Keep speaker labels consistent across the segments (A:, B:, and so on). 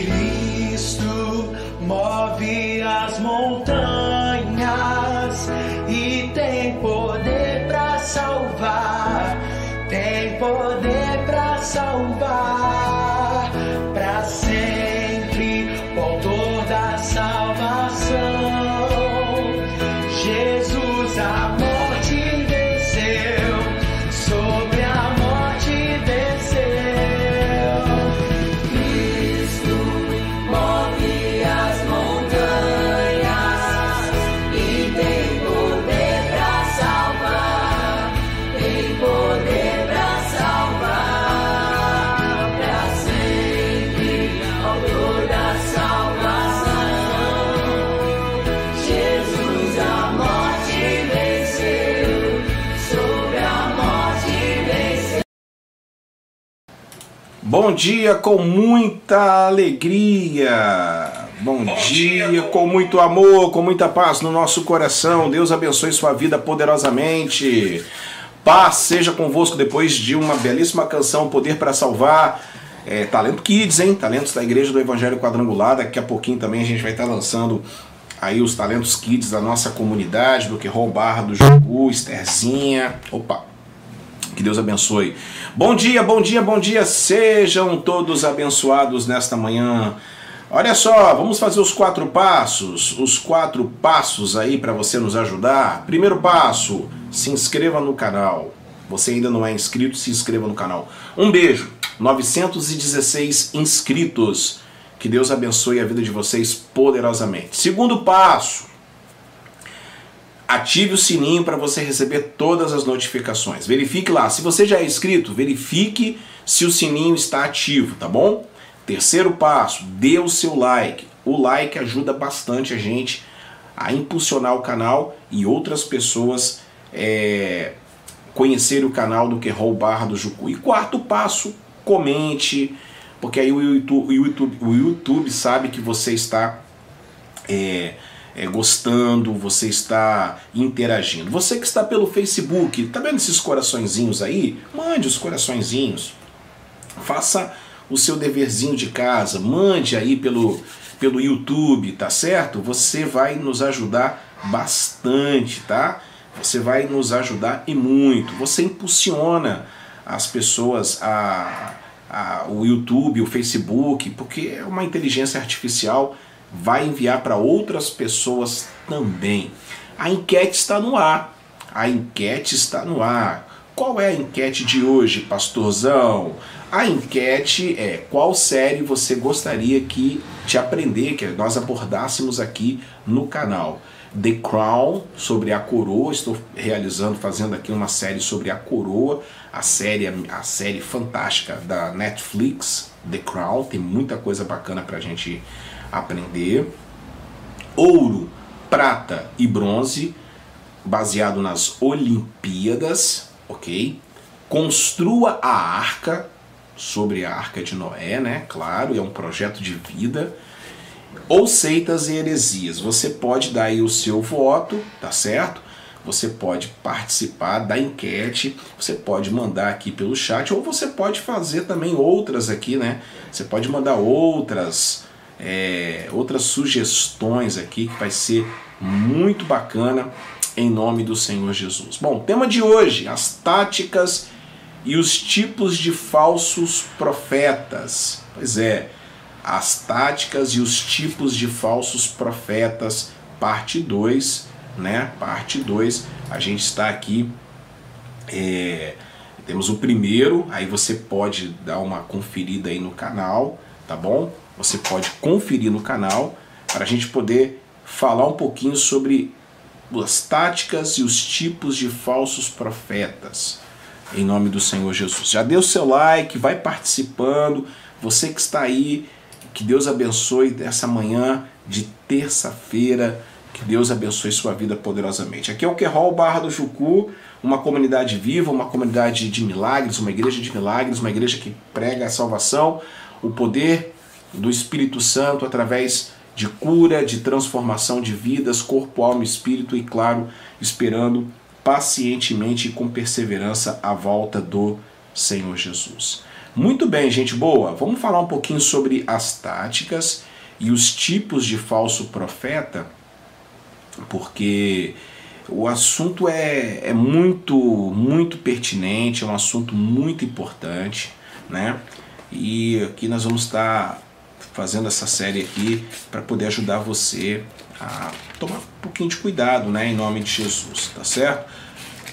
A: Cristo move as montanhas e tem poder para salvar, tem poder para salvar
B: Bom dia com muita alegria. Bom, dia, com muito amor, com muita paz no nosso coração. Deus abençoe sua vida poderosamente. Paz seja convosco depois de uma belíssima canção Poder para Salvar. É, Talento Kids, hein? Talentos da Igreja do Evangelho Quadrangular. Daqui a pouquinho também a gente vai estar lançando aí os talentos kids da nossa comunidade, do que Barra, do Jugu, Estherzinha. Opa, que Deus abençoe. Bom dia, bom dia, bom dia. Sejam todos abençoados nesta manhã. Olha só, vamos fazer os quatro passos. Os quatro passos aí para você nos ajudar. Primeiro passo: se inscreva no canal. Você ainda não é inscrito, se inscreva no canal. Um beijo, 916 inscritos. Que Deus abençoe a vida de vocês poderosamente. Segundo passo, ative o sininho para você receber todas as notificações. Verifique lá, se você já é inscrito, verifique se o sininho está ativo, tá bom? Terceiro passo, dê o seu like. O like ajuda bastante a gente a impulsionar o canal e outras pessoas é, conhecerem o canal do que Barra do Jucu. E quarto passo, comente, porque aí o YouTube, o YouTube, o YouTube sabe que você está é, é, gostando, você está interagindo. Você que está pelo Facebook, tá vendo esses coraçõezinhos aí? Mande os coraçõezinhos. Faça o seu deverzinho de casa, mande aí pelo, pelo YouTube, tá certo? Você vai nos ajudar bastante, tá? Você vai nos ajudar e muito. Você impulsiona as pessoas a, a o YouTube, o Facebook, porque é uma inteligência artificial vai enviar para outras pessoas também. A enquete está no ar. A enquete está no ar. Qual é a enquete de hoje, pastorzão? A enquete é qual série você gostaria que te aprender, que nós abordássemos aqui no canal. The Crown, sobre a coroa, estou realizando, fazendo aqui uma série sobre a coroa, a série, a série fantástica da Netflix, The Crown, tem muita coisa bacana para a gente aprender. Ouro, prata e bronze, baseado nas Olimpíadas, ok? Construa a arca, sobre a arca de Noé, né? Claro, é um projeto de vida. Ou seitas e heresias. Você pode dar aí o seu voto, tá certo? Você pode participar da enquete, você pode mandar aqui pelo chat, ou você pode fazer também outras aqui, né? Você pode mandar outras é, outras sugestões aqui que vai ser muito bacana em nome do Senhor Jesus. Bom, tema de hoje: as táticas e os tipos de falsos profetas. Pois é, as táticas e os tipos de falsos profetas, parte 2, né? Parte 2. A gente está aqui. É, temos o primeiro, aí você pode dar uma conferida aí no canal, tá bom? Você pode conferir no canal para a gente poder falar um pouquinho sobre as táticas e os tipos de falsos profetas. Em nome do Senhor Jesus. Já deu seu like, vai participando. Você que está aí, que Deus abençoe essa manhã de terça-feira. Que Deus abençoe sua vida poderosamente. Aqui é o Querol Barra do Jucu, uma comunidade viva, uma comunidade de milagres, uma igreja de milagres, uma igreja que prega a salvação, o poder do Espírito Santo através de cura, de transformação de vidas, corpo, alma espírito, e claro, esperando pacientemente e com perseverança a volta do Senhor Jesus. Muito bem, gente boa, vamos falar um pouquinho sobre as táticas e os tipos de falso profeta, porque o assunto é, é muito, muito pertinente, é um assunto muito importante, né? E aqui nós vamos estar fazendo essa série aqui para poder ajudar você a tomar um pouquinho de cuidado, né, em nome de Jesus, tá certo?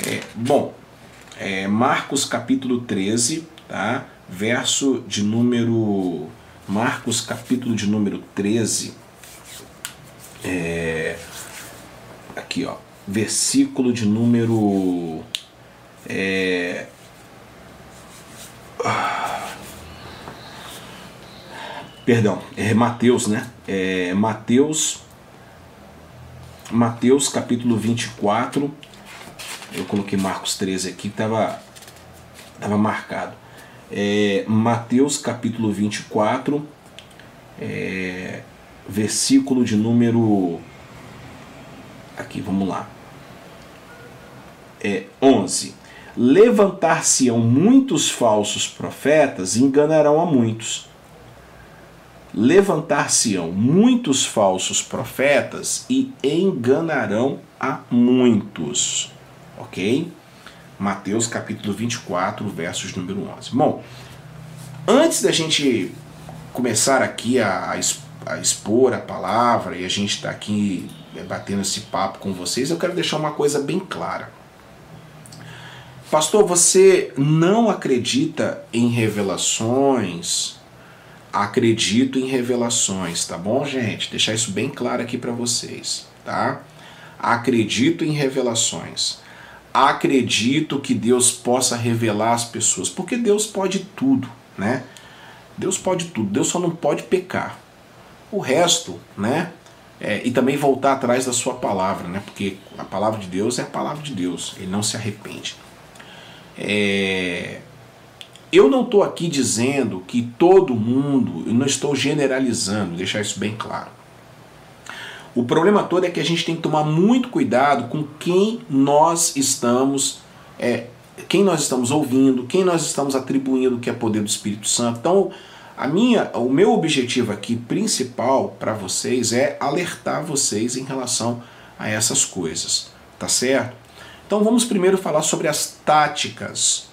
B: É, bom, é, Marcos capítulo 13, tá? Verso de número. Marcos capítulo de número 13. É, aqui, ó. Versículo de número. É, Perdão, é Mateus, né? É Mateus, Mateus capítulo 24. Eu coloquei Marcos 13 aqui, estava tava marcado. É, Mateus capítulo 24, é, versículo de número. Aqui, vamos lá. É, 11. Levantar-se-ão muitos falsos profetas e enganarão a muitos levantar-se-ão muitos falsos profetas e enganarão a muitos. Ok? Mateus capítulo 24, versos número 11. Bom, antes da gente começar aqui a, a expor a palavra e a gente está aqui é, batendo esse papo com vocês, eu quero deixar uma coisa bem clara. Pastor, você não acredita em revelações? Acredito em revelações, tá bom, gente? Deixar isso bem claro aqui para vocês, tá? Acredito em revelações. Acredito que Deus possa revelar as pessoas, porque Deus pode tudo, né? Deus pode tudo, Deus só não pode pecar. O resto, né? É, e também voltar atrás da sua palavra, né? Porque a palavra de Deus é a palavra de Deus, ele não se arrepende. É, eu não estou aqui dizendo que todo mundo, eu não estou generalizando, deixar isso bem claro. O problema todo é que a gente tem que tomar muito cuidado com quem nós estamos, é, quem nós estamos ouvindo, quem nós estamos atribuindo que é poder do Espírito Santo. Então, a minha, o meu objetivo aqui principal para vocês é alertar vocês em relação a essas coisas, tá certo? Então vamos primeiro falar sobre as táticas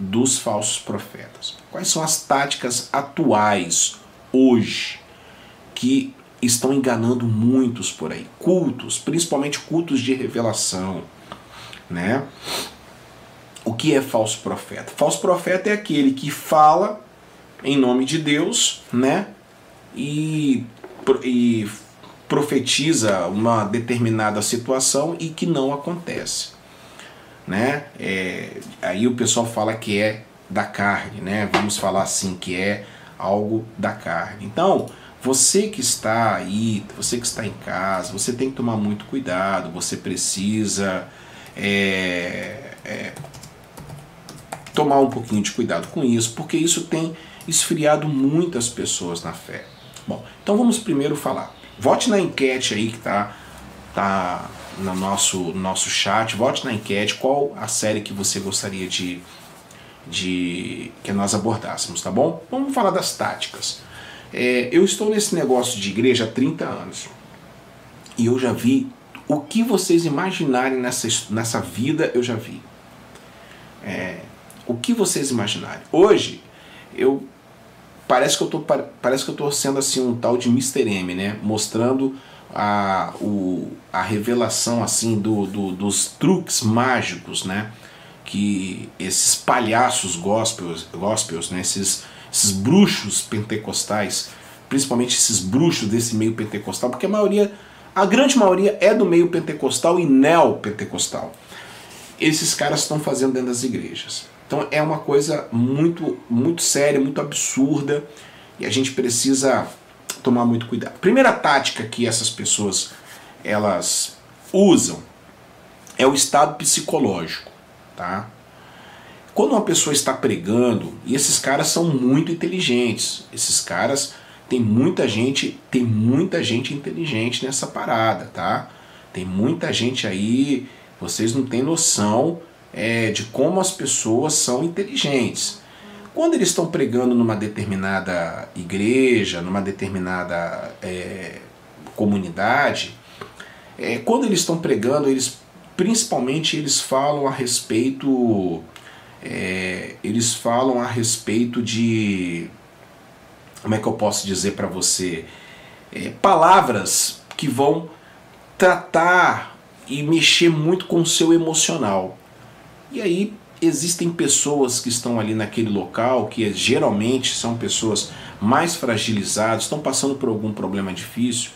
B: dos falsos profetas. Quais são as táticas atuais hoje que estão enganando muitos por aí? Cultos, principalmente cultos de revelação, né? O que é falso profeta? Falso profeta é aquele que fala em nome de Deus, né? E, e profetiza uma determinada situação e que não acontece né? É, aí o pessoal fala que é da carne, né? Vamos falar assim que é algo da carne. Então, você que está aí, você que está em casa, você tem que tomar muito cuidado. Você precisa é, é, tomar um pouquinho de cuidado com isso, porque isso tem esfriado muitas pessoas na fé. Bom, então vamos primeiro falar. Vote na enquete aí que tá, tá no nosso, nosso chat, vote na enquete qual a série que você gostaria de, de que nós abordássemos, tá bom? Vamos falar das táticas. É, eu estou nesse negócio de igreja há 30 anos e eu já vi o que vocês imaginarem nessa, nessa vida, eu já vi. É, o que vocês imaginarem. Hoje, eu parece que eu tô, parece que eu sendo assim um tal de Mr. M, né? Mostrando a, o, a revelação assim do, do, dos truques mágicos, né? Que esses palhaços gospels, gospels né? esses, esses bruxos pentecostais, principalmente esses bruxos desse meio pentecostal, porque a maioria, a grande maioria é do meio pentecostal e neopentecostal. Esses caras estão fazendo dentro das igrejas. Então é uma coisa muito, muito séria, muito absurda e a gente precisa tomar muito cuidado. Primeira tática que essas pessoas elas usam é o estado psicológico, tá? Quando uma pessoa está pregando, e esses caras são muito inteligentes, esses caras tem muita gente, tem muita gente inteligente nessa parada, tá? Tem muita gente aí, vocês não têm noção é, de como as pessoas são inteligentes. Quando eles estão pregando numa determinada igreja, numa determinada é, comunidade, é, quando eles estão pregando, eles principalmente eles falam a respeito, é, eles falam a respeito de, como é que eu posso dizer para você, é, palavras que vão tratar e mexer muito com o seu emocional. E aí existem pessoas que estão ali naquele local que é, geralmente são pessoas mais fragilizadas, estão passando por algum problema difícil.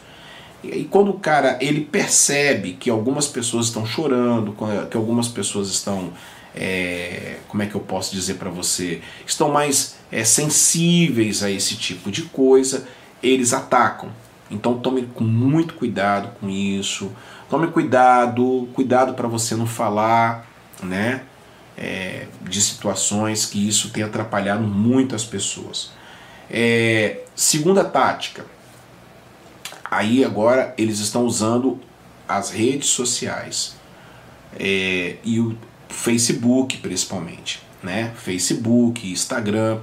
B: E quando o cara ele percebe que algumas pessoas estão chorando, que algumas pessoas estão, é, como é que eu posso dizer para você, estão mais é, sensíveis a esse tipo de coisa, eles atacam. Então tome com muito cuidado com isso. Tome cuidado, cuidado para você não falar, né? É, de situações que isso tem atrapalhado muito as pessoas. É, segunda tática, aí agora eles estão usando as redes sociais é, e o Facebook principalmente, né? Facebook, Instagram.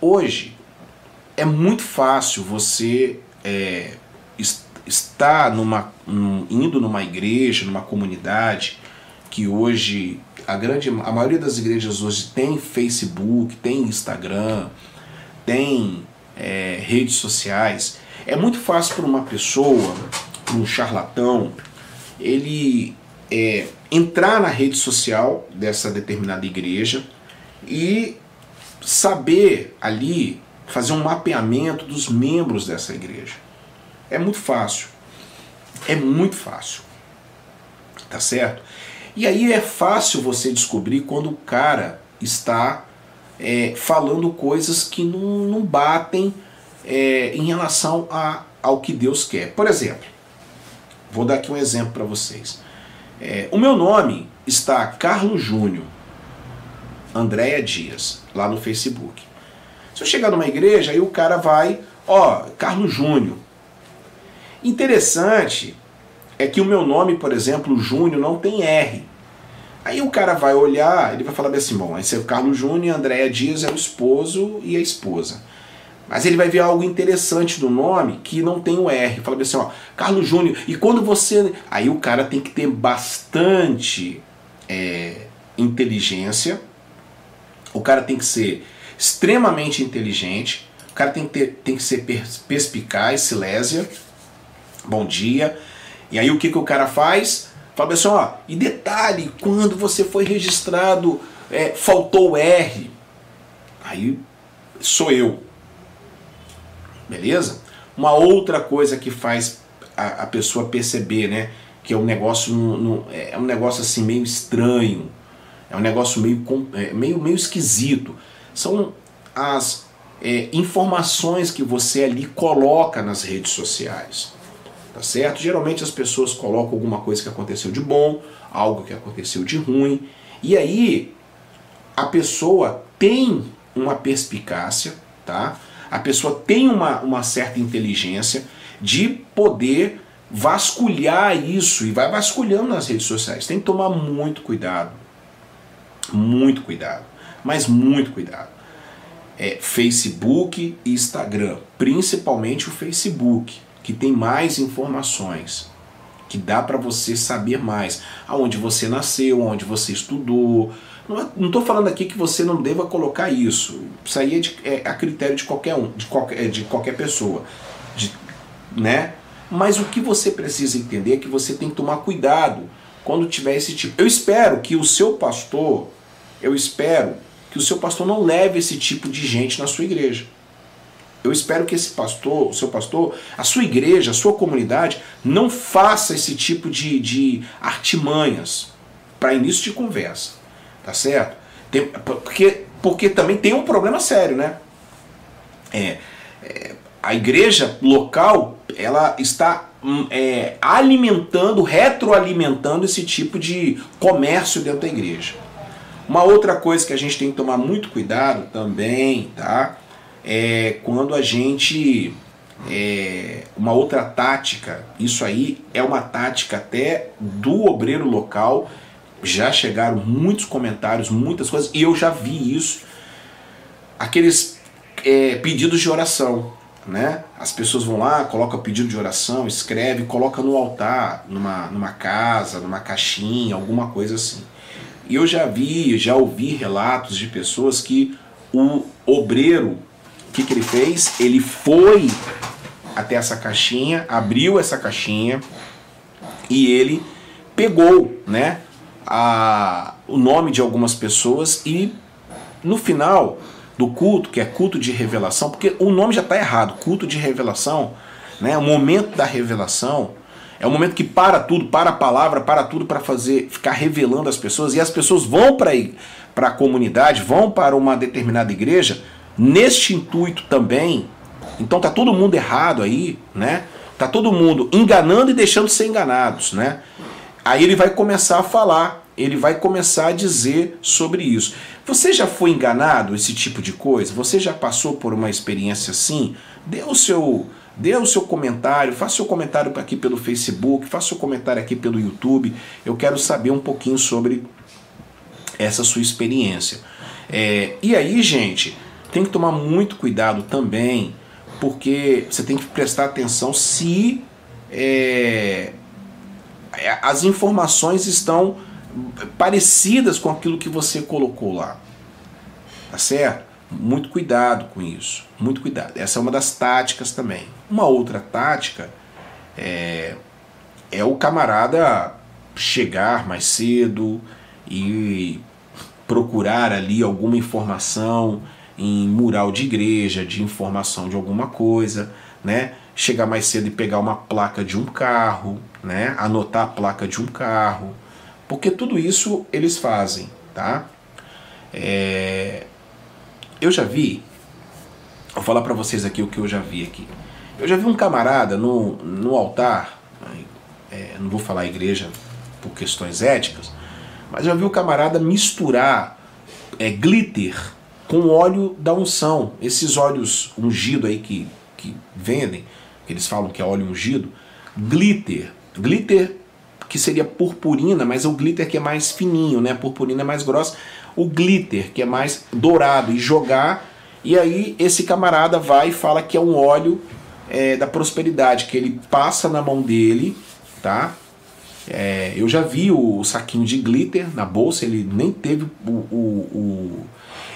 B: Hoje é muito fácil você é, estar numa, um, indo numa igreja, numa comunidade que hoje a grande a maioria das igrejas hoje tem Facebook, tem Instagram, tem é, redes sociais. É muito fácil para uma pessoa, para um charlatão, ele é, entrar na rede social dessa determinada igreja e saber ali fazer um mapeamento dos membros dessa igreja. É muito fácil. É muito fácil. Tá certo? E aí é fácil você descobrir quando o cara está é, falando coisas que não, não batem é, em relação a, ao que Deus quer. Por exemplo, vou dar aqui um exemplo para vocês. É, o meu nome está Carlos Júnior Andréia Dias, lá no Facebook. Se eu chegar numa igreja, aí o cara vai, ó, Carlos Júnior. Interessante é que o meu nome, por exemplo, Júnior, não tem R. Aí o cara vai olhar, ele vai falar assim, bom, esse é o Carlos Júnior, Andréia Dias é o esposo e a esposa. Mas ele vai ver algo interessante do nome que não tem o R. Fala assim, ó, Carlos Júnior. E quando você. Aí o cara tem que ter bastante é, inteligência. O cara tem que ser extremamente inteligente. O cara tem que, ter, tem que ser perspicaz, silésia. Bom dia. E aí o que, que o cara faz? Fala assim, ó, e detalhe, quando você foi registrado, é, faltou R. Aí sou eu. Beleza? Uma outra coisa que faz a, a pessoa perceber, né? Que é um negócio, no, no, é um negócio assim meio estranho, é um negócio meio, é, meio, meio esquisito. São as é, informações que você ali coloca nas redes sociais. Tá certo? Geralmente as pessoas colocam alguma coisa que aconteceu de bom, algo que aconteceu de ruim, e aí a pessoa tem uma perspicácia, tá? a pessoa tem uma, uma certa inteligência de poder vasculhar isso e vai vasculhando nas redes sociais. Tem que tomar muito cuidado. Muito cuidado. Mas muito cuidado. É, Facebook e Instagram, principalmente o Facebook, que tem mais informações, que dá para você saber mais aonde você nasceu, onde você estudou, não estou falando aqui que você não deva colocar isso. Isso aí é, de, é a critério de qualquer um, de qualquer, é de qualquer pessoa. De, né? Mas o que você precisa entender é que você tem que tomar cuidado quando tiver esse tipo. Eu espero que o seu pastor, eu espero que o seu pastor não leve esse tipo de gente na sua igreja. Eu espero que esse pastor, o seu pastor, a sua igreja, a sua comunidade, não faça esse tipo de, de artimanhas para início de conversa. Tá certo? Tem, porque, porque também tem um problema sério, né? É, é, a igreja local ela está hum, é, alimentando, retroalimentando esse tipo de comércio dentro da igreja. Uma outra coisa que a gente tem que tomar muito cuidado também, tá? É quando a gente. É, uma outra tática, isso aí é uma tática até do obreiro local já chegaram muitos comentários, muitas coisas, e eu já vi isso. Aqueles é, pedidos de oração, né? As pessoas vão lá, colocam pedido de oração, escreve, coloca no altar, numa, numa casa, numa caixinha, alguma coisa assim. E eu já vi, já ouvi relatos de pessoas que o obreiro, o que, que ele fez? Ele foi até essa caixinha, abriu essa caixinha e ele pegou, né? a, o nome de algumas pessoas e no final do culto, que é culto de revelação, porque o nome já está errado, culto de revelação, né, o momento da revelação, é o momento que para tudo, para a palavra, para tudo para fazer, ficar revelando as pessoas, e as pessoas vão para a comunidade, vão para uma determinada igreja, neste intuito também. Então tá todo mundo errado aí, né? Tá todo mundo enganando e deixando de ser enganados, né? Aí ele vai começar a falar, ele vai começar a dizer sobre isso. Você já foi enganado esse tipo de coisa? Você já passou por uma experiência assim? Dê o seu, dê o seu comentário, faça seu comentário aqui pelo Facebook, faça seu comentário aqui pelo YouTube. Eu quero saber um pouquinho sobre essa sua experiência. É, e aí, gente, tem que tomar muito cuidado também, porque você tem que prestar atenção se é, é, as informações estão parecidas com aquilo que você colocou lá. Tá certo? Muito cuidado com isso. Muito cuidado. Essa é uma das táticas também. Uma outra tática é, é o camarada chegar mais cedo e procurar ali alguma informação em mural de igreja, de informação de alguma coisa, né? Chegar mais cedo e pegar uma placa de um carro, né? Anotar a placa de um carro, porque tudo isso eles fazem, tá? É... Eu já vi, vou falar para vocês aqui o que eu já vi aqui. Eu já vi um camarada no, no altar, é, não vou falar igreja por questões éticas, mas já vi o camarada misturar é, glitter com óleo da unção. Esses óleos ungidos aí que, que vendem, que eles falam que é óleo ungido, glitter. Glitter que seria purpurina, mas é o glitter que é mais fininho, né? A purpurina é mais grossa. O glitter que é mais dourado e jogar. E aí esse camarada vai e fala que é um óleo é, da prosperidade, que ele passa na mão dele, tá? É, eu já vi o saquinho de glitter na bolsa, ele nem teve o, o, o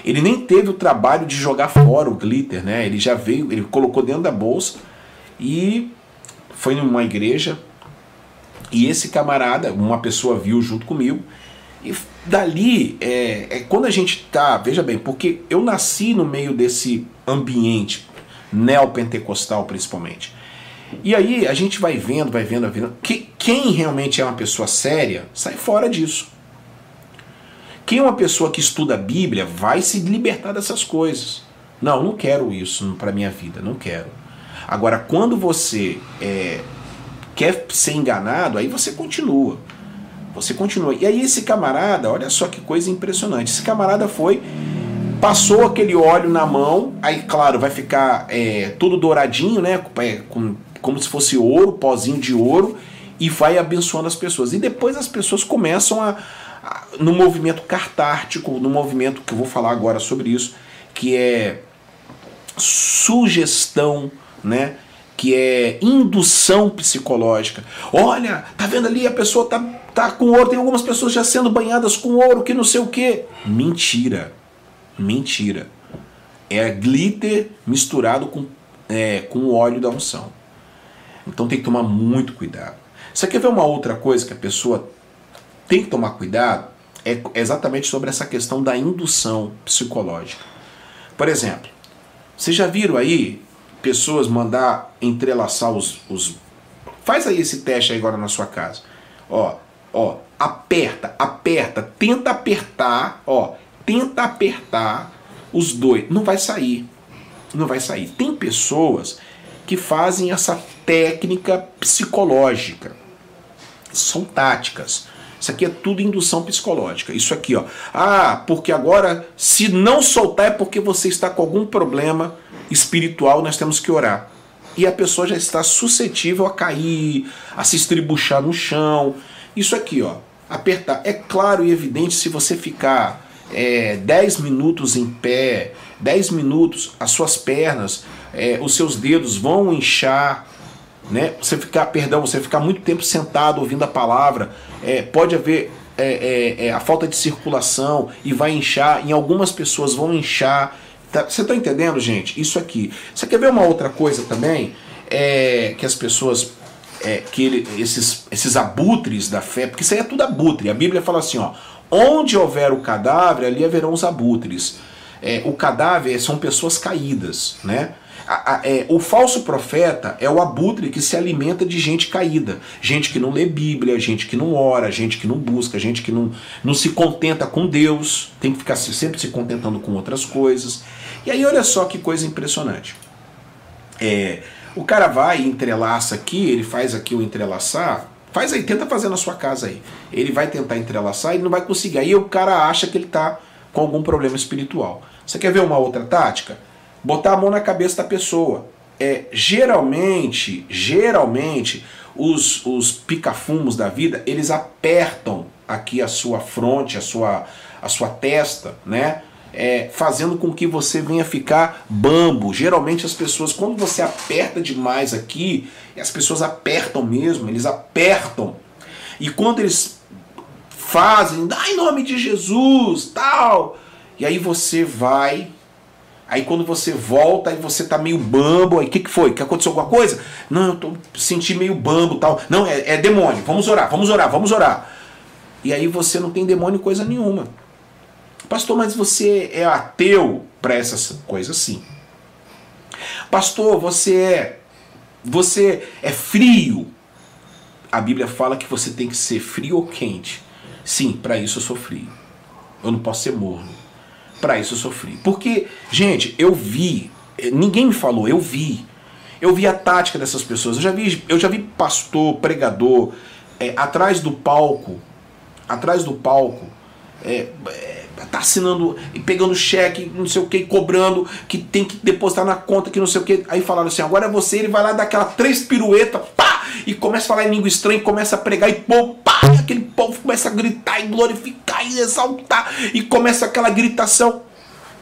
B: ele nem teve o trabalho de jogar fora o glitter, né? Ele já veio, ele colocou dentro da bolsa e foi numa igreja e esse camarada, uma pessoa viu junto comigo e dali é, é quando a gente tá, veja bem, porque eu nasci no meio desse ambiente neopentecostal principalmente. E aí a gente vai vendo, vai vendo, vai vendo que quem realmente é uma pessoa séria sai fora disso. Quem é uma pessoa que estuda a Bíblia vai se libertar dessas coisas. Não, não quero isso para minha vida, não quero. Agora, quando você é, quer ser enganado, aí você continua. Você continua. E aí esse camarada, olha só que coisa impressionante. Esse camarada foi, passou aquele óleo na mão, aí claro, vai ficar é, todo douradinho, né? É, com, como se fosse ouro, pozinho de ouro, e vai abençoando as pessoas. E depois as pessoas começam a, no movimento cartártico, no movimento que eu vou falar agora sobre isso, que é sugestão, né? Que é indução psicológica. Olha, tá vendo ali a pessoa tá, tá com ouro, tem algumas pessoas já sendo banhadas com ouro, que não sei o que. Mentira. Mentira. É glitter misturado com, é, com óleo da unção. Então tem que tomar muito cuidado. Você quer ver uma outra coisa que a pessoa tem que tomar cuidado é exatamente sobre essa questão da indução psicológica. Por exemplo, vocês já viram aí pessoas mandar entrelaçar os, os. Faz aí esse teste aí agora na sua casa. Ó, ó, aperta, aperta, tenta apertar, ó, tenta apertar os dois. Não vai sair. Não vai sair. Tem pessoas que fazem essa técnica psicológica. São táticas. Isso aqui é tudo indução psicológica. Isso aqui, ó. Ah, porque agora, se não soltar é porque você está com algum problema espiritual, nós temos que orar. E a pessoa já está suscetível a cair, a se estribuchar no chão. Isso aqui, ó. Apertar. É claro e evidente se você ficar é, 10 minutos em pé, 10 minutos, as suas pernas, é, os seus dedos vão inchar, né? Você ficar, perdão, você ficar muito tempo sentado ouvindo a palavra, é, pode haver é, é, é a falta de circulação e vai inchar. Em algumas pessoas vão inchar. Tá, você está entendendo, gente? Isso aqui. Você quer ver uma outra coisa também? É, que as pessoas é, que ele, esses, esses abutres da fé, porque isso aí é tudo abutre. A Bíblia fala assim: ó, onde houver o cadáver, ali haverão os abutres. É, o cadáver são pessoas caídas, né? A, a, é, o falso profeta é o abutre que se alimenta de gente caída. Gente que não lê Bíblia, gente que não ora, gente que não busca, gente que não, não se contenta com Deus, tem que ficar sempre se contentando com outras coisas. E aí, olha só que coisa impressionante. É, o cara vai e entrelaça aqui, ele faz aqui o entrelaçar. Faz aí, tenta fazer na sua casa aí. Ele vai tentar entrelaçar e não vai conseguir. Aí o cara acha que ele está com algum problema espiritual. Você quer ver uma outra tática? Botar a mão na cabeça da pessoa. É, geralmente, geralmente, os, os picafumos da vida, eles apertam aqui a sua fronte, a sua, a sua testa, né? É, fazendo com que você venha ficar bambo. Geralmente as pessoas, quando você aperta demais aqui, as pessoas apertam mesmo, eles apertam. E quando eles fazem, dá em nome de Jesus, tal, e aí você vai Aí quando você volta, aí você tá meio bambo, aí o que, que foi? Que aconteceu alguma coisa? Não, eu tô senti meio bambo tal. Não, é, é demônio. Vamos orar, vamos orar, vamos orar. E aí você não tem demônio coisa nenhuma. Pastor, mas você é ateu para essas coisas sim. Pastor, você é você é frio. A Bíblia fala que você tem que ser frio ou quente. Sim, para isso eu sou frio. Eu não posso ser morno. Para isso frio. Porque, gente, eu vi, ninguém me falou, eu vi. Eu vi a tática dessas pessoas. Eu já vi, eu já vi pastor, pregador, é, atrás do palco, atrás do palco, é, é, tá assinando e pegando cheque, não sei o que, cobrando, que tem que depositar na conta, que não sei o que. Aí falaram assim: agora é você, ele vai lá dar aquela três piruetas, pá, e começa a falar em língua estranha, começa a pregar e pô, pá, e aquele povo começa a gritar e glorificar e exaltar, e começa aquela gritação.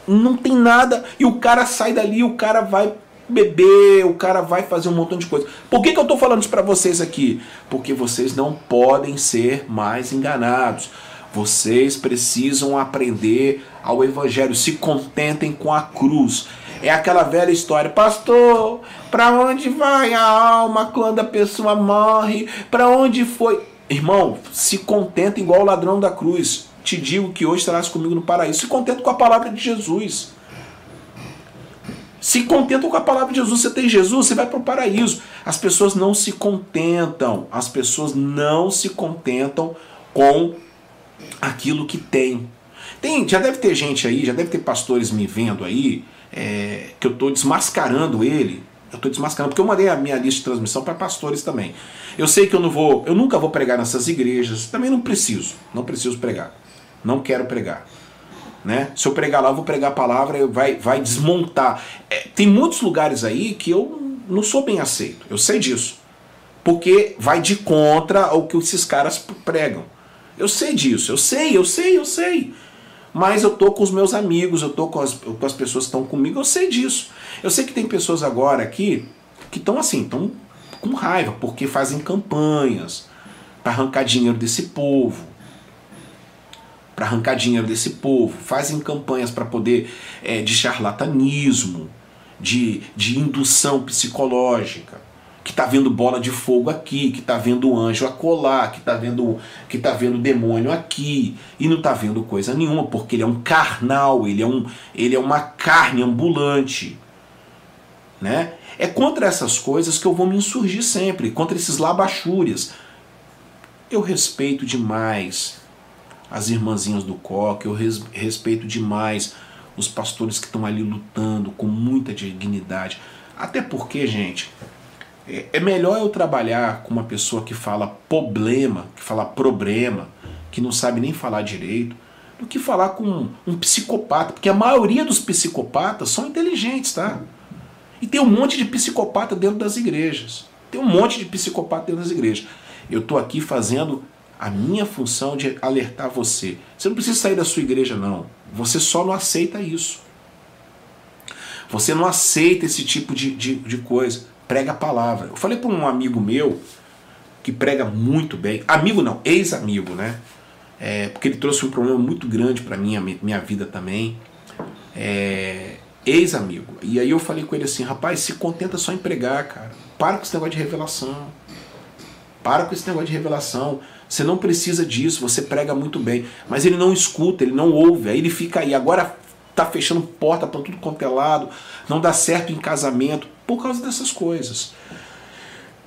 B: Não tem nada, e o cara sai dali, o cara vai beber, o cara vai fazer um montão de coisa. Por que, que eu estou falando isso para vocês aqui? Porque vocês não podem ser mais enganados. Vocês precisam aprender ao Evangelho. Se contentem com a cruz. É aquela velha história, pastor. Para onde vai a alma quando a pessoa morre? Para onde foi? Irmão, se contenta igual o ladrão da cruz. Te digo que hoje estarás comigo no paraíso. Se contenta com a palavra de Jesus. Se contenta com a palavra de Jesus. Você tem Jesus, você vai para o paraíso. As pessoas não se contentam. As pessoas não se contentam com aquilo que tem. Tem, já deve ter gente aí, já deve ter pastores me vendo aí, é, que eu estou desmascarando ele. Eu estou desmascarando, porque eu mandei a minha lista de transmissão para pastores também. Eu sei que eu não vou, eu nunca vou pregar nessas igrejas, também não preciso, não preciso pregar. Não quero pregar. Né? Se eu pregar lá, eu vou pregar a palavra, vai, vai desmontar. É, tem muitos lugares aí que eu não sou bem aceito, eu sei disso. Porque vai de contra o que esses caras pregam. Eu sei disso, eu sei, eu sei, eu sei. Mas eu tô com os meus amigos, eu tô com as, com as pessoas que estão comigo, eu sei disso. Eu sei que tem pessoas agora aqui que estão assim, estão com raiva, porque fazem campanhas para arrancar dinheiro desse povo. Para arrancar dinheiro desse povo, fazem campanhas para poder é, de charlatanismo, de, de indução psicológica que está vendo bola de fogo aqui, que está vendo anjo acolá, que está vendo que tá vendo demônio aqui e não está vendo coisa nenhuma, porque ele é um carnal, ele é um ele é uma carne ambulante, né? É contra essas coisas que eu vou me insurgir sempre, contra esses labachúrias. Eu respeito demais as irmãzinhas do coque, eu res, respeito demais os pastores que estão ali lutando com muita dignidade. Até porque, gente, é, melhor eu trabalhar com uma pessoa que fala problema, que fala problema, que não sabe nem falar direito, do que falar com um psicopata, porque a maioria dos psicopatas são inteligentes, tá? E tem um monte de psicopata dentro das igrejas. Tem um monte de psicopata dentro das igrejas. Eu estou aqui fazendo a minha função de alertar você. Você não precisa sair da sua igreja, não. Você só não aceita isso. Você não aceita esse tipo de, de, de coisa prega a palavra. Eu falei para um amigo meu que prega muito bem, amigo não, ex-amigo, né? É, porque ele trouxe um problema muito grande para mim, minha vida também. É, ex-amigo. E aí eu falei com ele assim, rapaz, se contenta só em pregar, cara. Para com esse negócio de revelação. Para com esse negócio de revelação. Você não precisa disso, você prega muito bem. Mas ele não escuta, ele não ouve. Aí ele fica aí. Agora tá fechando porta para tudo quanto é lado, não dá certo em casamento por causa dessas coisas.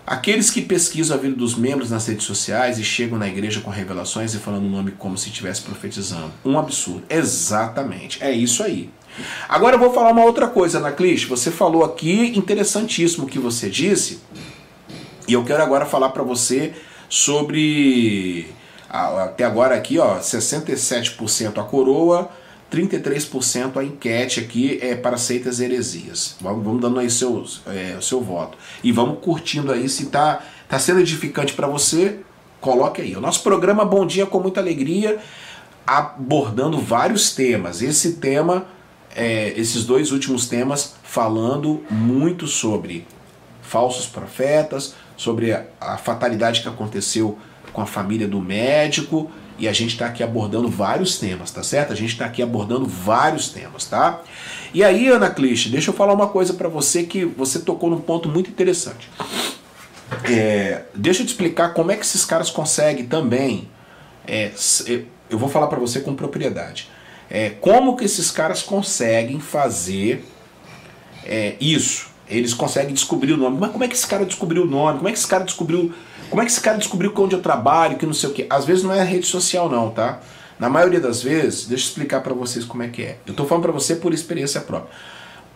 B: Aqueles que pesquisam a vida dos membros nas redes sociais e chegam na igreja com revelações e falando o nome como se estivesse profetizando. Um absurdo. Exatamente. É isso aí. Agora eu vou falar uma outra coisa, Anaclis. Você falou aqui, interessantíssimo o que você disse. E eu quero agora falar para você sobre. Até agora aqui, ó, 67% a coroa, 33% a enquete aqui é para seitas heresias. Vamos, vamos dando aí seu, é, o seu voto. E vamos curtindo aí se está tá sendo edificante para você, coloque aí. O nosso programa Bom Dia com muita alegria, abordando vários temas. Esse tema, é, esses dois últimos temas, falando muito sobre falsos profetas, sobre a, a fatalidade que aconteceu com a família do médico E a gente está aqui abordando vários temas, tá certo? A gente está aqui abordando vários temas, tá? E aí, Ana Cliche, deixa eu falar uma coisa para você que você tocou num ponto muito interessante. É, deixa eu te explicar como é que esses caras conseguem também. É, eu vou falar para você com propriedade. É, como que esses caras conseguem fazer é, isso? Eles conseguem descobrir o nome. Mas como é que esse cara descobriu o nome? Como é que esse cara descobriu como é que esse cara descobriu onde eu trabalho, que não sei o que? Às vezes não é rede social não, tá? Na maioria das vezes, deixa eu explicar para vocês como é que é. Eu tô falando para você por experiência própria.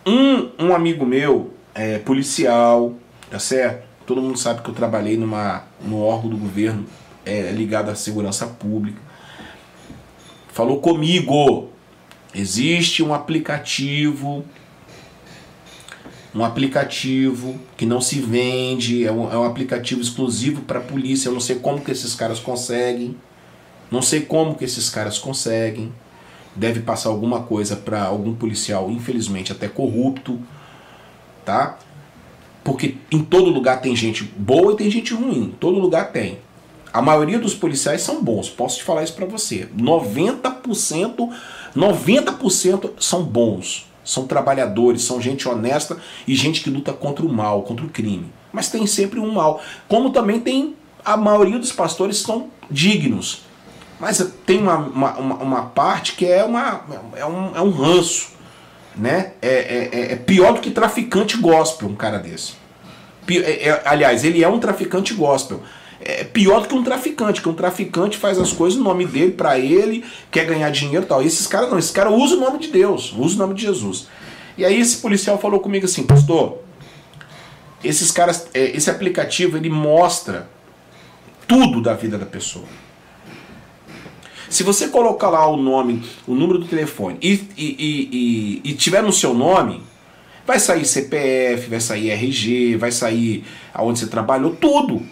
B: Um, um amigo meu, é, policial, tá certo? Todo mundo sabe que eu trabalhei numa, no órgão do governo é, ligado à segurança pública. Falou comigo. Existe um aplicativo um aplicativo que não se vende, é um, é um aplicativo exclusivo para a polícia. Eu não sei como que esses caras conseguem, não sei como que esses caras conseguem. Deve passar alguma coisa para algum policial, infelizmente até corrupto, tá? Porque em todo lugar tem gente boa e tem gente ruim, todo lugar tem. A maioria dos policiais são bons, posso te falar isso para você. 90%, 90% são bons são trabalhadores, são gente honesta e gente que luta contra o mal, contra o crime. Mas tem sempre um mal. Como também tem a maioria dos pastores são dignos. Mas tem uma, uma, uma parte que é, uma, é, um, é um ranço. Né? É, é, é, é pior do que traficante gospel, um cara desse. É, é, aliás, ele é um traficante gospel é pior do que um traficante, que um traficante faz as coisas no nome dele, para ele, quer ganhar dinheiro e tal. E esses caras não, esses caras usam o nome de Deus, usam o nome de Jesus. E aí esse policial falou comigo assim, pastor, esses caras, é, esse aplicativo ele mostra tudo da vida da pessoa. Se você colocar lá o nome, o número do telefone e, e, e, e, tiver no seu nome, vai sair CPF, vai sair RG, vai sair aonde você trabalhou, tudo.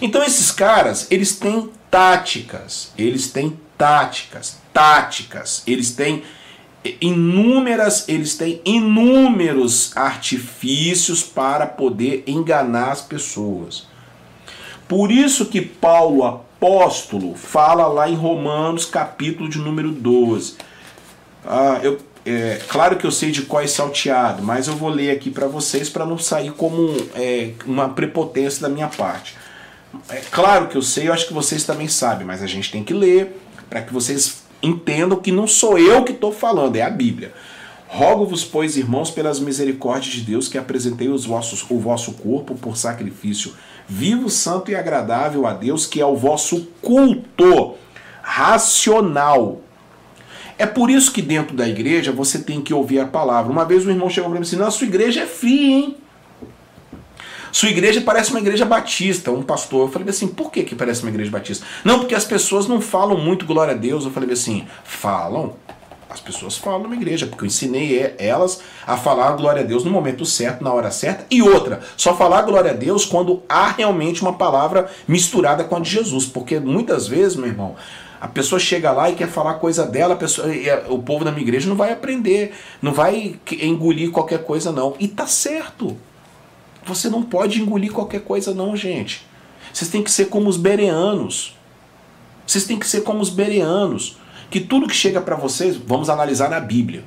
B: Então esses caras, eles têm táticas, eles têm táticas, táticas, eles têm inúmeras, eles têm inúmeros artifícios para poder enganar as pessoas. Por isso que Paulo apóstolo fala lá em Romanos capítulo de número 12. Ah, eu, é, claro que eu sei de qual é salteado, mas eu vou ler aqui para vocês para não sair como é, uma prepotência da minha parte. É claro que eu sei, eu acho que vocês também sabem, mas a gente tem que ler para que vocês entendam que não sou eu que estou falando, é a Bíblia. Rogo-vos, pois, irmãos, pelas misericórdias de Deus, que apresentei os vossos, o vosso corpo por sacrifício vivo, santo e agradável a Deus, que é o vosso culto racional. É por isso que dentro da igreja você tem que ouvir a palavra. Uma vez um irmão chegou para mim e disse: Não, a sua igreja é fria, hein? Sua igreja parece uma igreja batista, um pastor. Eu falei assim, por que, que parece uma igreja batista? Não, porque as pessoas não falam muito glória a Deus. Eu falei assim, falam. As pessoas falam numa igreja, porque eu ensinei elas a falar glória a Deus no momento certo, na hora certa. E outra, só falar glória a Deus quando há realmente uma palavra misturada com a de Jesus. Porque muitas vezes, meu irmão, a pessoa chega lá e quer falar coisa dela, pessoa, o povo da minha igreja não vai aprender, não vai engolir qualquer coisa, não. E tá certo. Você não pode engolir qualquer coisa, não, gente. Vocês têm que ser como os bereanos. Vocês têm que ser como os bereanos. Que tudo que chega para vocês, vamos analisar na Bíblia.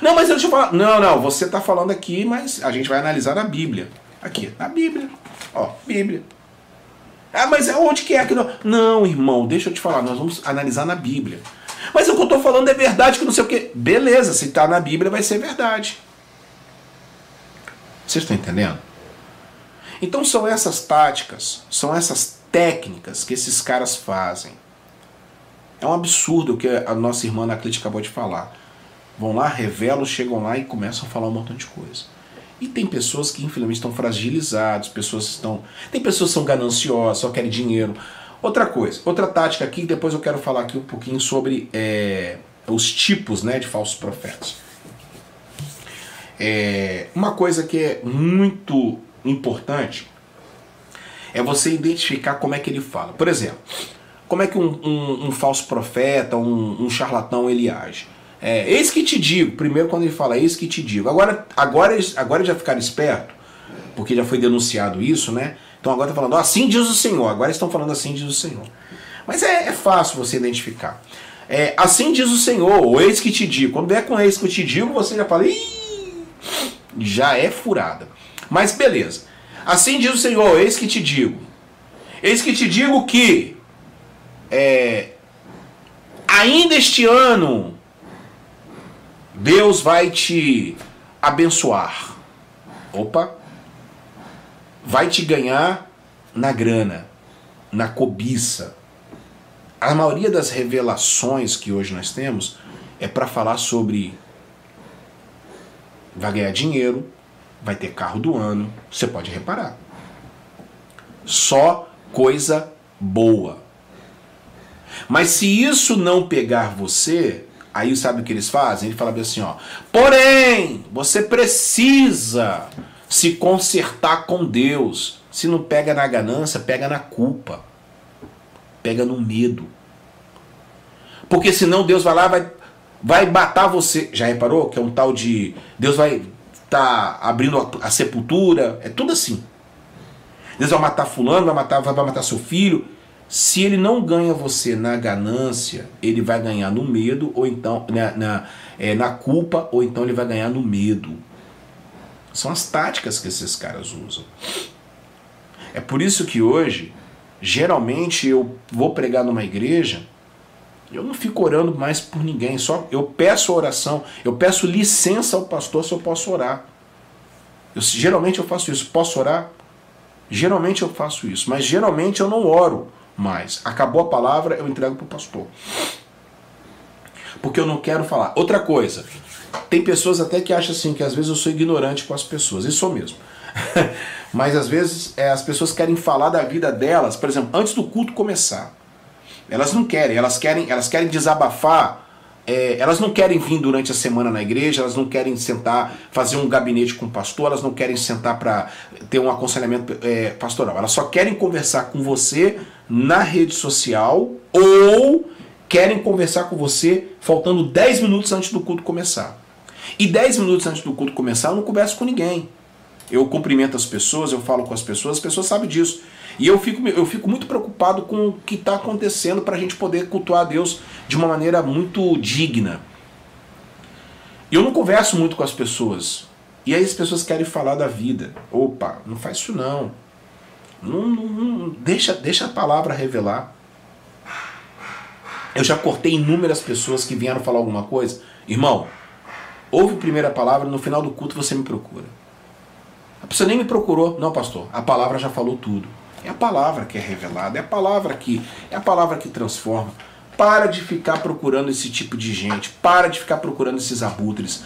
B: Não, mas deixa eu falar. Não, não, você está falando aqui, mas a gente vai analisar na Bíblia. Aqui, na Bíblia. Ó, Bíblia. Ah, mas é onde que é que não? Não, irmão, deixa eu te falar, nós vamos analisar na Bíblia. Mas o que eu estou falando é verdade, que não sei o quê. Beleza, se está na Bíblia vai ser verdade. Vocês estão entendendo? Então são essas táticas, são essas técnicas que esses caras fazem. É um absurdo o que a nossa irmã Anaclite acabou de falar. Vão lá, revelam, chegam lá e começam a falar um montão de coisa. E tem pessoas que infelizmente estão fragilizadas, pessoas estão. Tem pessoas que são gananciosas, só querem dinheiro. Outra coisa, outra tática aqui, depois eu quero falar aqui um pouquinho sobre é, os tipos né, de falsos profetas. É, uma coisa que é muito importante é você identificar como é que ele fala. Por exemplo, como é que um, um, um falso profeta, um, um, charlatão, ele age. É, eis que te digo, primeiro quando ele fala eis que te digo. Agora, agora, agora já ficaram esperto, porque já foi denunciado isso, né? Então agora está falando, assim diz o Senhor. Agora estão falando assim diz o Senhor. Mas é, é fácil você identificar. É, assim diz o Senhor, o eis que te digo. Quando vier com eis que eu te digo, você já fala, Ih! já é furada. Mas beleza. Assim diz o Senhor, eis que te digo. Eis que te digo que é, ainda este ano Deus vai te abençoar. Opa! Vai te ganhar na grana, na cobiça. A maioria das revelações que hoje nós temos é para falar sobre vai ganhar dinheiro, vai ter carro do ano, você pode reparar. Só coisa boa. Mas se isso não pegar você, aí sabe o que eles fazem? Ele fala assim, ó. Porém, você precisa se consertar com Deus. Se não pega na ganância, pega na culpa. Pega no medo. Porque senão Deus vai lá vai vai matar você. Já reparou que é um tal de Deus vai tá abrindo a, a sepultura, é tudo assim. Deus vai matar fulano, vai matar, vai matar seu filho. Se ele não ganha você na ganância, ele vai ganhar no medo, ou então na, na, é, na culpa, ou então ele vai ganhar no medo. São as táticas que esses caras usam. É por isso que hoje, geralmente eu vou pregar numa igreja, eu não fico orando mais por ninguém, só eu peço oração, eu peço licença ao pastor se eu posso orar. Eu, geralmente eu faço isso. Posso orar? Geralmente eu faço isso, mas geralmente eu não oro mais. Acabou a palavra, eu entrego para o pastor. Porque eu não quero falar. Outra coisa, tem pessoas até que acham assim que às vezes eu sou ignorante com as pessoas, sou mesmo. mas às vezes é, as pessoas querem falar da vida delas, por exemplo, antes do culto começar. Elas não querem, elas querem, elas querem desabafar. É, elas não querem vir durante a semana na igreja, elas não querem sentar, fazer um gabinete com o pastor, elas não querem sentar para ter um aconselhamento é, pastoral. Elas só querem conversar com você na rede social ou querem conversar com você faltando 10 minutos antes do culto começar. E 10 minutos antes do culto começar, eu não converso com ninguém. Eu cumprimento as pessoas, eu falo com as pessoas, as pessoas sabem disso. E eu fico, eu fico muito preocupado com o que está acontecendo para a gente poder cultuar a Deus de uma maneira muito digna. Eu não converso muito com as pessoas. E aí as pessoas querem falar da vida. Opa, não faz isso não. Não, não, não, deixa, deixa a palavra revelar. Eu já cortei inúmeras pessoas que vieram falar alguma coisa. Irmão, ouve a primeira palavra, no final do culto você me procura. A pessoa nem me procurou. Não, pastor, a palavra já falou tudo. É a palavra que é revelada, é a palavra que é a palavra que transforma. Para de ficar procurando esse tipo de gente, para de ficar procurando esses abutres.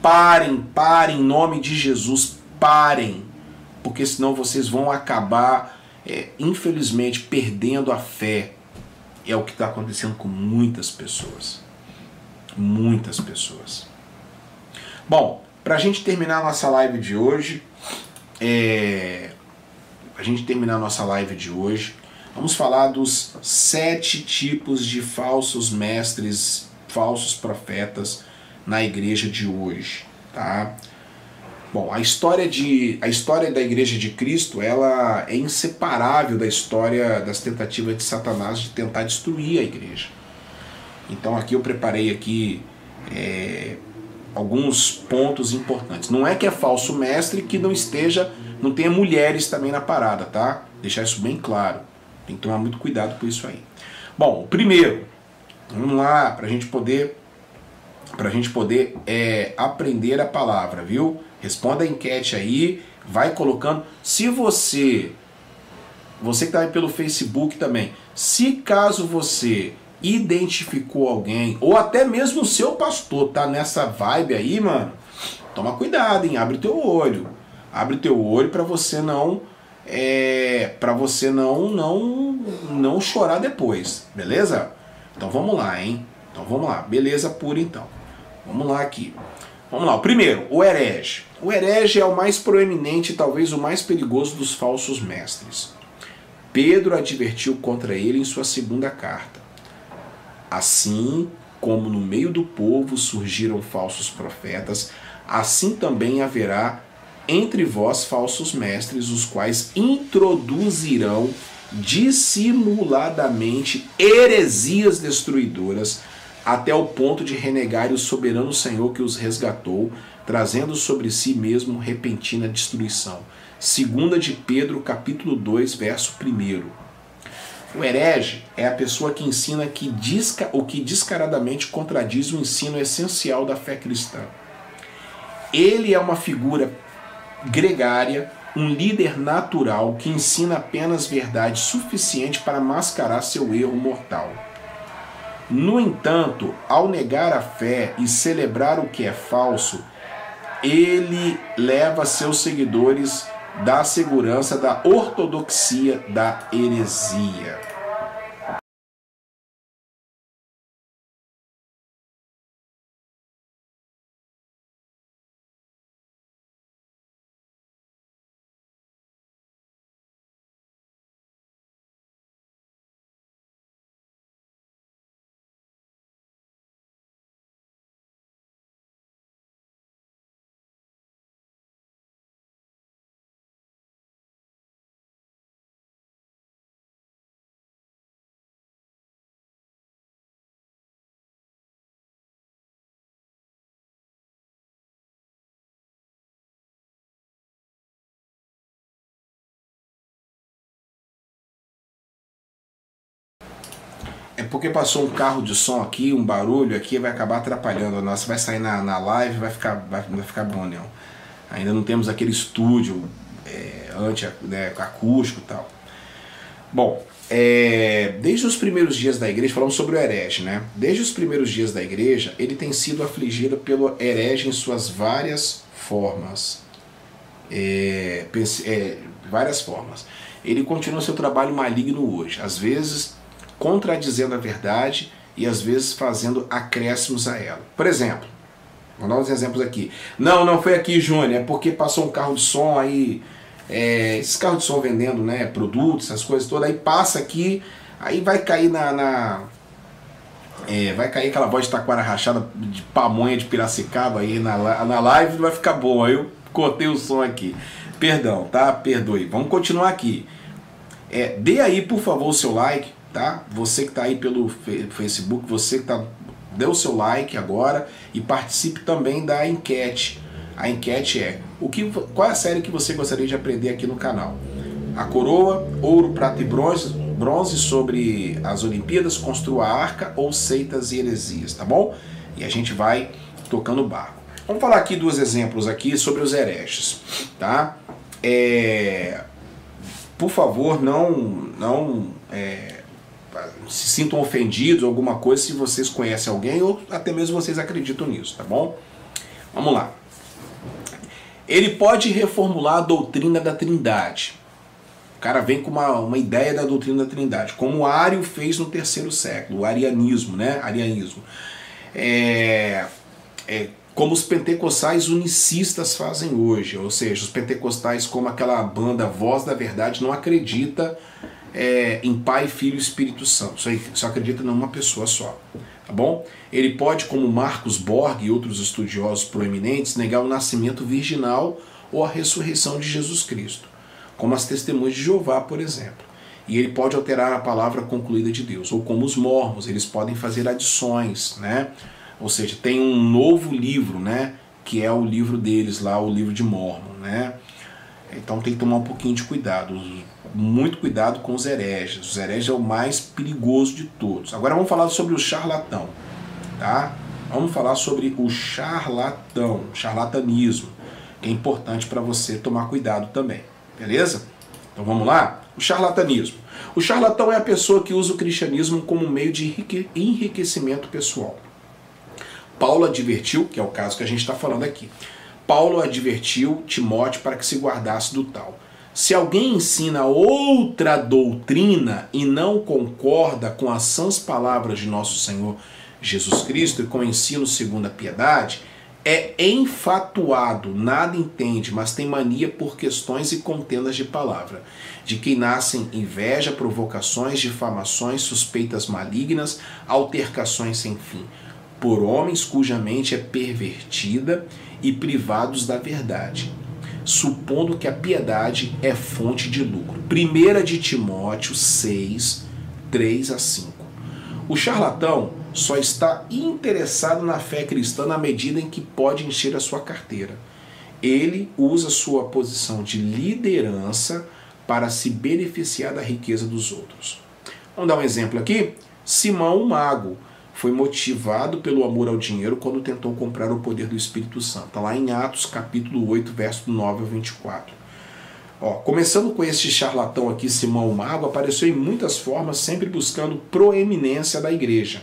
B: Parem, parem, em nome de Jesus, parem, porque senão vocês vão acabar, é, infelizmente, perdendo a fé. É o que está acontecendo com muitas pessoas. Muitas pessoas. Bom, para a gente terminar a nossa live de hoje, é, a gente terminar a nossa live de hoje, vamos falar dos sete tipos de falsos mestres, falsos profetas na igreja de hoje, tá? Bom, a história, de, a história da igreja de Cristo ela é inseparável da história das tentativas de Satanás de tentar destruir a igreja. Então aqui eu preparei aqui é, alguns pontos importantes. Não é que é falso mestre que não esteja não tenha mulheres também na parada, tá? Deixar isso bem claro. Tem que tomar muito cuidado com isso aí. Bom, primeiro, vamos lá para a gente poder para a gente poder é, aprender a palavra, viu? Responda a enquete aí, vai colocando. Se você, você que está aí pelo Facebook também, se caso você identificou alguém, ou até mesmo o seu pastor tá nessa vibe aí, mano, toma cuidado, hein? Abre teu olho abre o teu olho para você não é, para você não não não chorar depois, beleza? Então vamos lá, hein? Então vamos lá, beleza pura então. Vamos lá aqui. Vamos lá, o primeiro, o herege. O herege é o mais proeminente, talvez o mais perigoso dos falsos mestres. Pedro advertiu contra ele em sua segunda carta. Assim como no meio do povo surgiram falsos profetas, assim também haverá entre vós falsos mestres, os quais introduzirão dissimuladamente heresias destruidoras, até o ponto de renegar o soberano Senhor que os resgatou, trazendo sobre si mesmo repentina destruição. Segunda de Pedro, capítulo 2, verso 1. O herege é a pessoa que ensina que disca, o que descaradamente contradiz o ensino essencial da fé cristã. Ele é uma figura gregária, um líder natural que ensina apenas verdade suficiente para mascarar seu erro mortal. No entanto, ao negar a fé e celebrar o que é falso, ele leva seus seguidores da segurança da ortodoxia da heresia. Porque passou um carro de som aqui, um barulho aqui, vai acabar atrapalhando a nossa. Vai sair na, na live, vai ficar, vai, vai ficar bom, não. Ainda não temos aquele estúdio é, anti, né, acústico e tal. Bom, é, desde os primeiros dias da igreja, falamos sobre o herege, né? Desde os primeiros dias da igreja, ele tem sido afligido pelo herege em suas várias formas. É, pense, é, várias formas. Ele continua seu trabalho maligno hoje. Às vezes contradizendo a verdade e às vezes fazendo acréscimos a ela. Por exemplo, vou dar uns exemplos aqui. Não, não foi aqui, Júnior, é porque passou um carro de som aí, é, esses carros de som vendendo né, produtos, essas coisas todas, aí passa aqui, aí vai cair na. na é, vai cair aquela voz de taquara rachada de pamonha de Piracicaba aí na, na live, vai ficar bom. Aí eu cortei o som aqui. Perdão, tá? Perdoe. Vamos continuar aqui. É, dê aí, por favor, o seu like tá? Você que está aí pelo Facebook, você que está dê o seu like agora e participe também da enquete. A enquete é: o que, qual é a série que você gostaria de aprender aqui no canal? A coroa, ouro, prata e bronze, bronze sobre as Olimpíadas, construa a arca ou seitas e heresias, tá bom? E a gente vai tocando o barco. Vamos falar aqui dois exemplos aqui sobre os hereges, tá? É, por favor, não, não é, se sintam ofendidos, alguma coisa, se vocês conhecem alguém ou até mesmo vocês acreditam nisso, tá bom? Vamos lá. Ele pode reformular a doutrina da Trindade. O cara vem com uma, uma ideia da doutrina da Trindade, como o Ário fez no terceiro século, o arianismo, né? Arianismo. É, é, como os pentecostais unicistas fazem hoje, ou seja, os pentecostais, como aquela banda Voz da Verdade, não acredita é, em Pai, Filho e Espírito Santo. Só, só acredita numa pessoa só. Tá bom? Ele pode, como Marcos Borg e outros estudiosos proeminentes, negar o nascimento virginal ou a ressurreição de Jesus Cristo, como as testemunhas de Jeová, por exemplo. E ele pode alterar a palavra concluída de Deus, ou como os mormos, eles podem fazer adições, né? Ou seja, tem um novo livro, né? Que é o livro deles lá, o livro de Mormon, né? Então tem que tomar um pouquinho de cuidado muito cuidado com os hereges. Os hereges é o mais perigoso de todos. Agora vamos falar sobre o charlatão, tá? Vamos falar sobre o charlatão, charlatanismo, que é importante para você tomar cuidado também, beleza? Então vamos lá? O charlatanismo. O charlatão é a pessoa que usa o cristianismo como meio de enriquecimento pessoal. Paulo advertiu, que é o caso que a gente está falando aqui. Paulo advertiu Timóteo para que se guardasse do tal. Se alguém ensina outra doutrina e não concorda com as sãs palavras de nosso Senhor Jesus Cristo e com o ensino segundo a piedade, é enfatuado, nada entende, mas tem mania por questões e contendas de palavra, de quem nascem inveja, provocações, difamações, suspeitas malignas, altercações sem fim, por homens cuja mente é pervertida e privados da verdade supondo que a piedade é fonte de lucro. 1 de Timóteo 6, 3 a 5. O charlatão só está interessado na fé cristã na medida em que pode encher a sua carteira. Ele usa sua posição de liderança para se beneficiar da riqueza dos outros. Vamos dar um exemplo aqui? Simão, o mago, foi motivado pelo amor ao dinheiro quando tentou comprar o poder do Espírito Santo. Está lá em Atos capítulo 8, verso 9 ao 24. Ó, começando com este charlatão aqui, Simão Mago, apareceu em muitas formas, sempre buscando proeminência da igreja,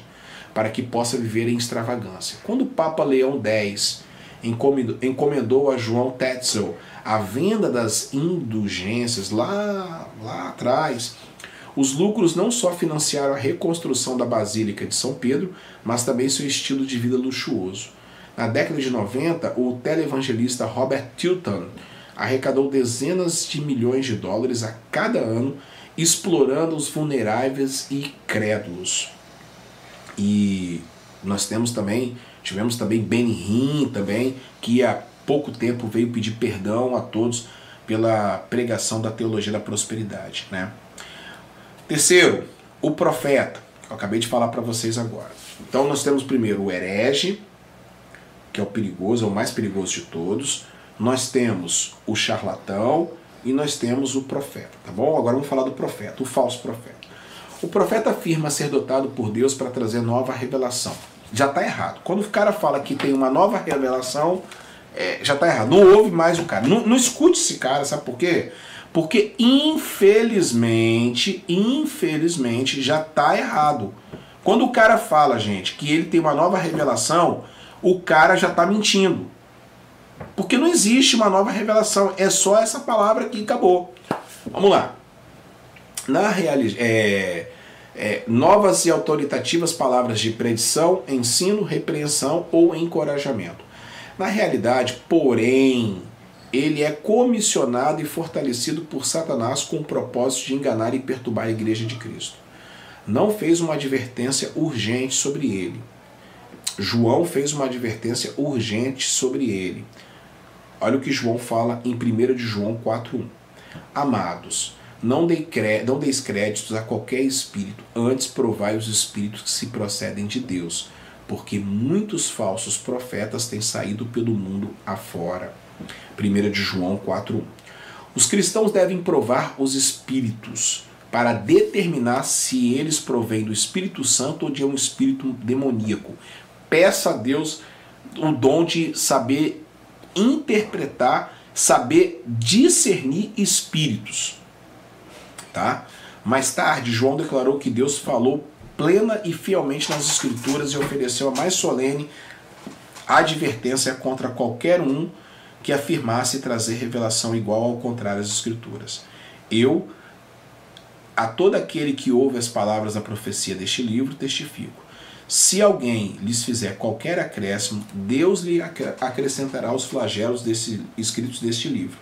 B: para que possa viver em extravagância. Quando o Papa Leão X encomendou a João Tetzel a venda das indulgências lá, lá atrás, os lucros não só financiaram a reconstrução da Basílica de São Pedro, mas também seu estilo de vida luxuoso. Na década de 90, o televangelista Robert Tilton arrecadou dezenas de milhões de dólares a cada ano explorando os vulneráveis e crédulos. E nós temos também, tivemos também Benny Hinn também, que há pouco tempo veio pedir perdão a todos pela pregação da teologia da prosperidade, né? Terceiro, o profeta, que eu acabei de falar para vocês agora. Então nós temos primeiro o herege, que é o perigoso, é o mais perigoso de todos. Nós temos o charlatão e nós temos o profeta, tá bom? Agora vamos falar do profeta, o falso profeta. O profeta afirma ser dotado por Deus para trazer nova revelação. Já está errado. Quando o cara fala que tem uma nova revelação, é, já está errado. Não ouve mais o cara. Não, não escute esse cara, sabe por quê? Porque infelizmente, infelizmente já está errado. Quando o cara fala, gente, que ele tem uma nova revelação, o cara já está mentindo. Porque não existe uma nova revelação, é só essa palavra que acabou. Vamos lá. Na realidade, é, é, novas e autoritativas palavras de predição, ensino, repreensão ou encorajamento. Na realidade, porém, ele é comissionado e fortalecido por Satanás com o propósito de enganar e perturbar a igreja de Cristo. Não fez uma advertência urgente sobre ele. João fez uma advertência urgente sobre ele. Olha o que João fala em 1 de João 4:1. Amados, não deis créditos a qualquer espírito, antes provai os espíritos que se procedem de Deus, porque muitos falsos profetas têm saído pelo mundo afora. 1 de João 4:1. Os cristãos devem provar os espíritos para determinar se eles provêm do Espírito Santo ou de um espírito demoníaco. Peça a Deus o dom de saber interpretar, saber discernir espíritos. Tá? Mais tarde, João declarou que Deus falou plena e fielmente nas Escrituras e ofereceu a mais solene advertência contra qualquer um que afirmasse trazer revelação igual ao contrário às Escrituras. Eu, a todo aquele que ouve as palavras da profecia deste livro, testifico. Se alguém lhes fizer qualquer acréscimo, Deus lhe acrescentará os flagelos desse, escritos deste livro.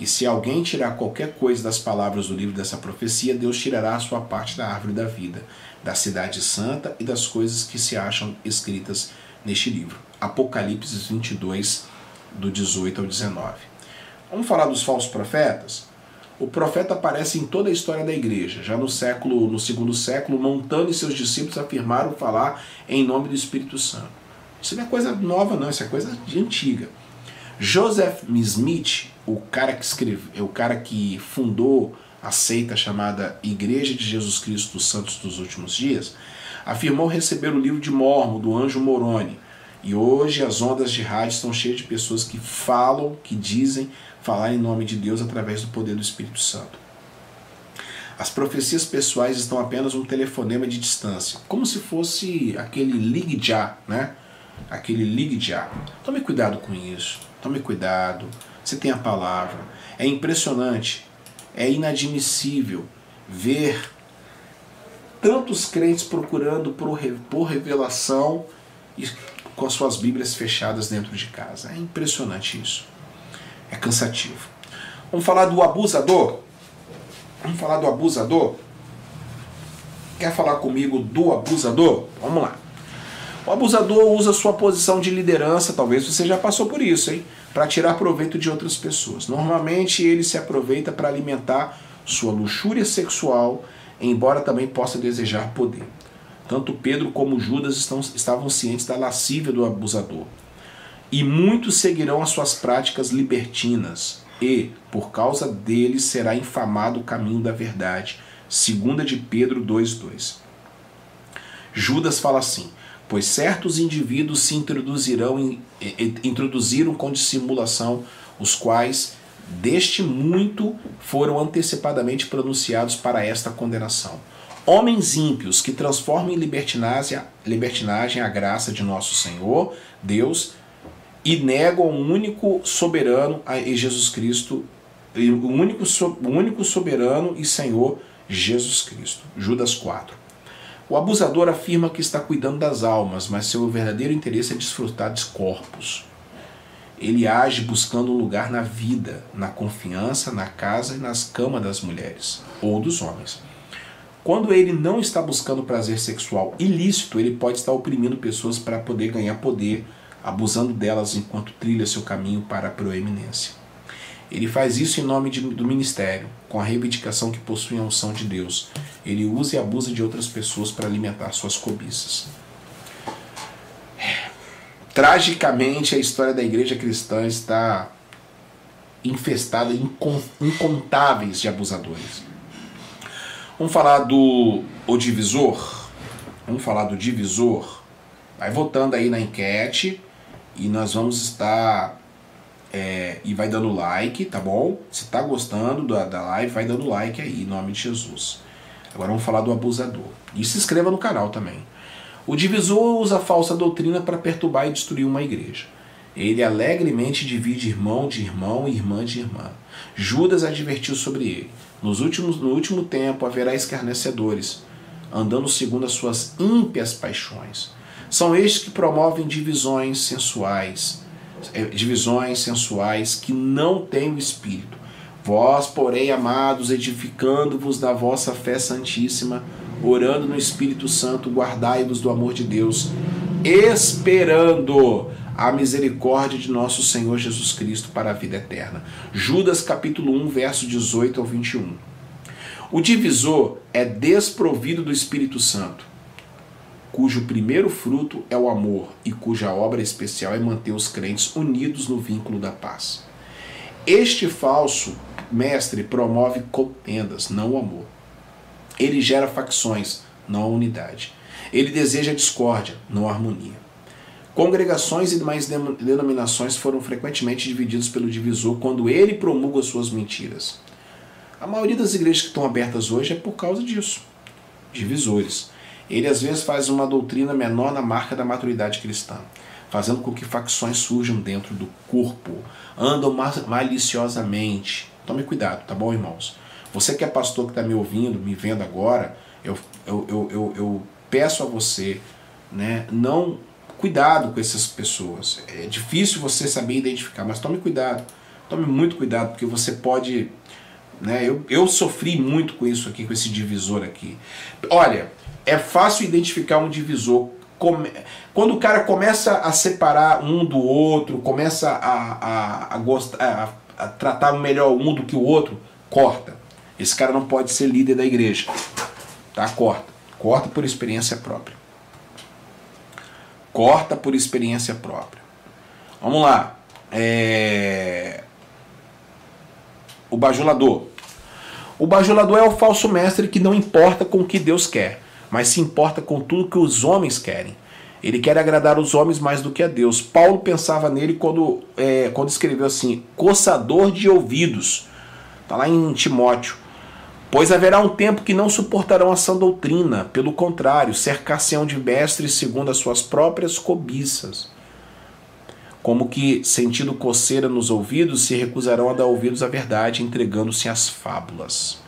B: E se alguém tirar qualquer coisa das palavras do livro dessa profecia, Deus tirará a sua parte da árvore da vida, da cidade santa e das coisas que se acham escritas neste livro. Apocalipse 22, do 18 ao 19. Vamos falar dos falsos profetas? O profeta aparece em toda a história da igreja. Já no século, no segundo século, Montano e seus discípulos afirmaram falar em nome do Espírito Santo. Isso não é coisa nova, não, isso é coisa de antiga. Joseph Smith, o cara que escreveu, o cara que fundou a seita chamada Igreja de Jesus Cristo dos Santos dos Últimos Dias, afirmou receber o livro de Mormon do anjo Moroni, e hoje as ondas de rádio estão cheias de pessoas que falam, que dizem falar em nome de Deus através do poder do Espírito Santo. As profecias pessoais estão apenas um telefonema de distância, como se fosse aquele ligue já, né? Aquele ligue já. Tome cuidado com isso. Tome cuidado. Você tem a palavra. É impressionante, é inadmissível ver tantos crentes procurando por revelação e com as suas Bíblias fechadas dentro de casa. É impressionante isso. É cansativo. Vamos falar do abusador? Vamos falar do abusador? Quer falar comigo do abusador? Vamos lá. O abusador usa sua posição de liderança, talvez você já passou por isso, hein? Para tirar proveito de outras pessoas. Normalmente ele se aproveita para alimentar sua luxúria sexual, embora também possa desejar poder. Tanto Pedro como Judas estão, estavam cientes da lascívia do abusador. E muitos seguirão as suas práticas libertinas, e, por causa deles, será infamado o caminho da verdade. Segunda de Pedro 2:2. Judas fala assim: pois certos indivíduos se introduzirão em, introduziram com dissimulação, os quais deste muito foram antecipadamente pronunciados para esta condenação. Homens ímpios que transformam em libertinagem, libertinagem a graça de nosso Senhor, Deus, e negam o único soberano e Jesus Cristo, o único, o único soberano e Senhor Jesus Cristo. Judas 4. O abusador afirma que está cuidando das almas, mas seu verdadeiro interesse é desfrutar dos corpos. Ele age buscando um lugar na vida, na confiança, na casa e nas camas das mulheres ou dos homens. Quando ele não está buscando prazer sexual ilícito, ele pode estar oprimindo pessoas para poder ganhar poder, abusando delas enquanto trilha seu caminho para a proeminência. Ele faz isso em nome de, do ministério, com a reivindicação que possui a unção de Deus. Ele usa e abusa de outras pessoas para alimentar suas cobiças. Tragicamente, a história da igreja cristã está infestada de incontáveis de abusadores. Vamos falar do o divisor. Vamos falar do divisor. Vai votando aí na enquete e nós vamos estar é, e vai dando like, tá bom? Se tá gostando da, da live, vai dando like aí, em nome de Jesus. Agora vamos falar do abusador. E se inscreva no canal também. O divisor usa falsa doutrina para perturbar e destruir uma igreja. Ele alegremente divide irmão de irmão e irmã de irmã. Judas advertiu sobre ele. Nos últimos, no último tempo haverá escarnecedores, andando segundo as suas ímpias paixões. São estes que promovem divisões sensuais, é, divisões sensuais que não têm o Espírito. Vós, porém, amados, edificando-vos da vossa fé santíssima, orando no Espírito Santo, guardai-vos do amor de Deus, esperando a misericórdia de nosso Senhor Jesus Cristo para a vida eterna. Judas capítulo 1, verso 18 ao 21. O divisor é desprovido do Espírito Santo cujo primeiro fruto é o amor e cuja obra especial é manter os crentes unidos no vínculo da paz. Este falso mestre promove contendas, não o amor. Ele gera facções, não a unidade. Ele deseja discórdia, não harmonia. Congregações e demais denominações foram frequentemente divididos pelo divisor quando ele promulga suas mentiras. A maioria das igrejas que estão abertas hoje é por causa disso. Divisores. Ele às vezes faz uma doutrina menor na marca da maturidade cristã, fazendo com que facções surjam dentro do corpo, andam maliciosamente. Tome cuidado, tá bom, irmãos? Você que é pastor que está me ouvindo, me vendo agora, eu, eu, eu, eu, peço a você, né, não cuidado com essas pessoas. É difícil você saber identificar, mas tome cuidado. Tome muito cuidado, porque você pode. Né, eu, eu sofri muito com isso aqui, com esse divisor aqui. Olha, é fácil identificar um divisor. Quando o cara começa a separar um do outro, começa a, a, a, gostar, a, a tratar melhor um do que o outro, corta. Esse cara não pode ser líder da igreja. Tá? Corta. Corta por experiência própria. Corta por experiência própria. Vamos lá. É... O bajulador. O bajulador é o falso mestre que não importa com o que Deus quer mas se importa com tudo que os homens querem. Ele quer agradar os homens mais do que a Deus. Paulo pensava nele quando, é, quando escreveu assim: coçador de ouvidos. Está lá em Timóteo. Pois haverá um tempo que não suportarão a sã doutrina, pelo contrário, cercar-se-ão de mestres segundo as suas próprias cobiças. Como que, sentindo coceira nos ouvidos, se recusarão a dar ouvidos à verdade, entregando-se às fábulas.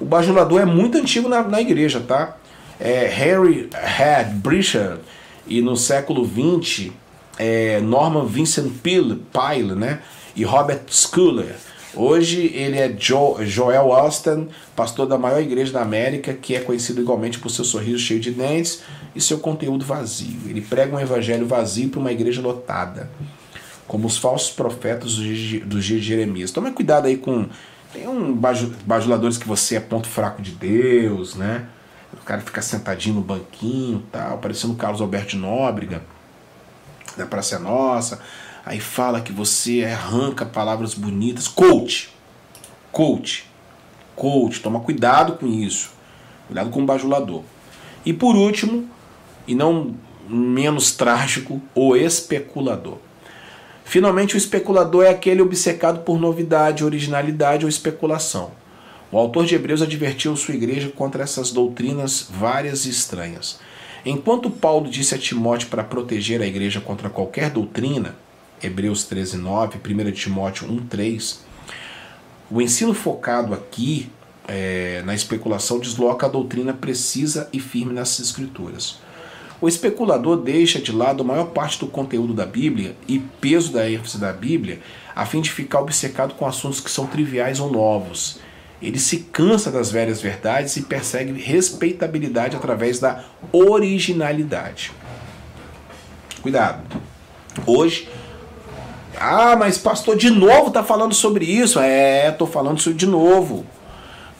B: O bajulador é muito antigo na, na igreja, tá? é, Harry Head Brisher e no século XX é, Norman Vincent Peale, Pyle né, e Robert Schuller Hoje ele é jo Joel Austin, pastor da maior igreja da América, que é conhecido igualmente por seu sorriso cheio de dentes e seu conteúdo vazio. Ele prega um evangelho vazio para uma igreja lotada, como os falsos profetas dos dias de Jeremias. Tome cuidado aí com. Tem um bajuladores que você é ponto fraco de Deus, né? O cara fica sentadinho no banquinho tal, parecendo o Carlos Alberto Nóbrega, da Praça é Nossa aí fala que você arranca palavras bonitas. Coach, coach, coach, toma cuidado com isso. Cuidado com o bajulador. E por último, e não menos trágico, o especulador. Finalmente, o especulador é aquele obcecado por novidade, originalidade ou especulação. O autor de Hebreus advertiu sua igreja contra essas doutrinas várias e estranhas. Enquanto Paulo disse a Timóteo para proteger a igreja contra qualquer doutrina, Hebreus 13, 9, 1 Timóteo 1, 3. O ensino focado aqui é, na especulação desloca a doutrina precisa e firme nas escrituras. O especulador deixa de lado a maior parte do conteúdo da Bíblia e peso da ênfase da Bíblia a fim de ficar obcecado com assuntos que são triviais ou novos. Ele se cansa das velhas verdades e persegue respeitabilidade através da originalidade. Cuidado. Hoje, ah, mas pastor, de novo tá falando sobre isso. É, tô falando isso de novo.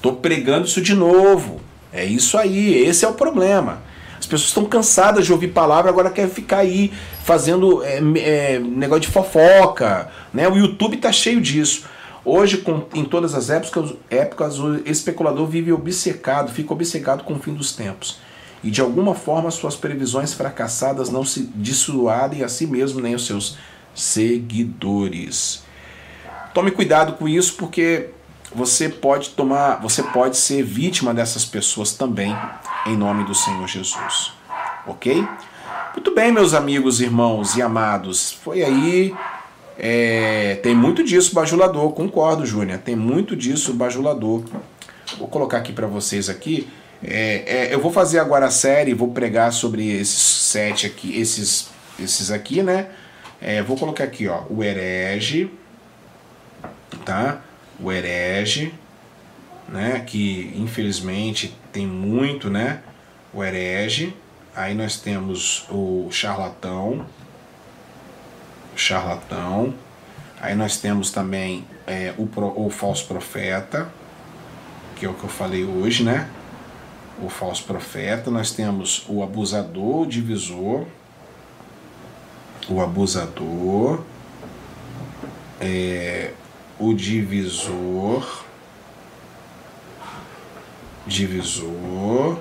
B: Tô pregando isso de novo. É isso aí, esse é o problema. As pessoas estão cansadas de ouvir palavra, agora querem ficar aí fazendo é, é, negócio de fofoca. Né? O YouTube tá cheio disso. Hoje, com, em todas as épocas, épocas, o especulador vive obcecado, fica obcecado com o fim dos tempos. E de alguma forma suas previsões fracassadas não se dissuadem a si mesmo nem os seus seguidores. Tome cuidado com isso porque você pode tomar, você pode ser vítima dessas pessoas também em nome do Senhor Jesus. OK? Muito bem, meus amigos, irmãos e amados. Foi aí é, tem muito disso bajulador, concordo, Júnior. Tem muito disso bajulador. Vou colocar aqui para vocês aqui. É, é, eu vou fazer agora a série, vou pregar sobre esses sete aqui, esses, esses aqui, né? É, vou colocar aqui, ó, o herege, tá? O herege, né? Que infelizmente tem muito, né? O herege. Aí nós temos o charlatão, charlatão. Aí nós temos também é, o, pro, o falso profeta, que é o que eu falei hoje, né? O falso profeta. Nós temos o abusador, o divisor o abusador, é, o divisor, divisor,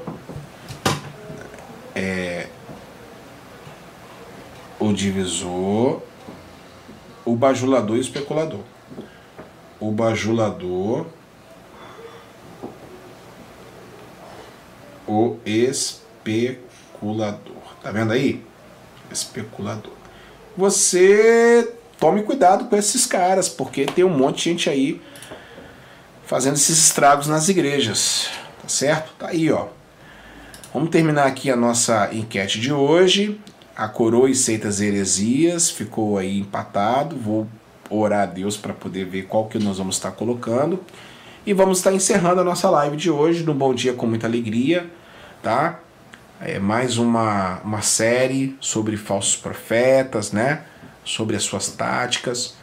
B: é, o divisor, o bajulador e o especulador. O bajulador, o especulador. Tá vendo aí? Especulador você tome cuidado com esses caras, porque tem um monte de gente aí fazendo esses estragos nas igrejas, tá certo? Tá aí, ó. Vamos terminar aqui a nossa enquete de hoje. A coroa e seitas heresias ficou aí empatado. Vou orar a Deus para poder ver qual que nós vamos estar colocando. E vamos estar encerrando a nossa live de hoje no Bom Dia com muita alegria, tá? É, mais uma, uma série sobre falsos profetas, né? Sobre as suas táticas.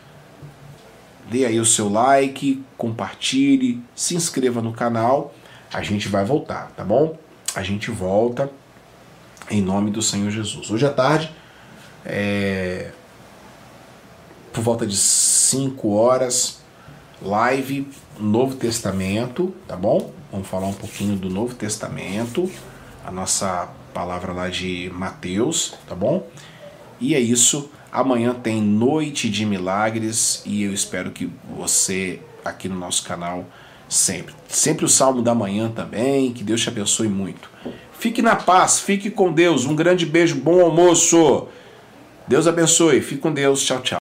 B: Dê aí o seu like, compartilhe, se inscreva no canal. A gente vai voltar, tá bom? A gente volta em nome do Senhor Jesus. Hoje à tarde, é, por volta de 5 horas, live Novo Testamento, tá bom? Vamos falar um pouquinho do Novo Testamento a nossa palavra lá de Mateus, tá bom? E é isso. Amanhã tem Noite de Milagres e eu espero que você aqui no nosso canal sempre. Sempre o Salmo da Manhã também. Que Deus te abençoe muito. Fique na paz, fique com Deus. Um grande beijo, bom almoço. Deus abençoe. Fique com Deus. Tchau, tchau.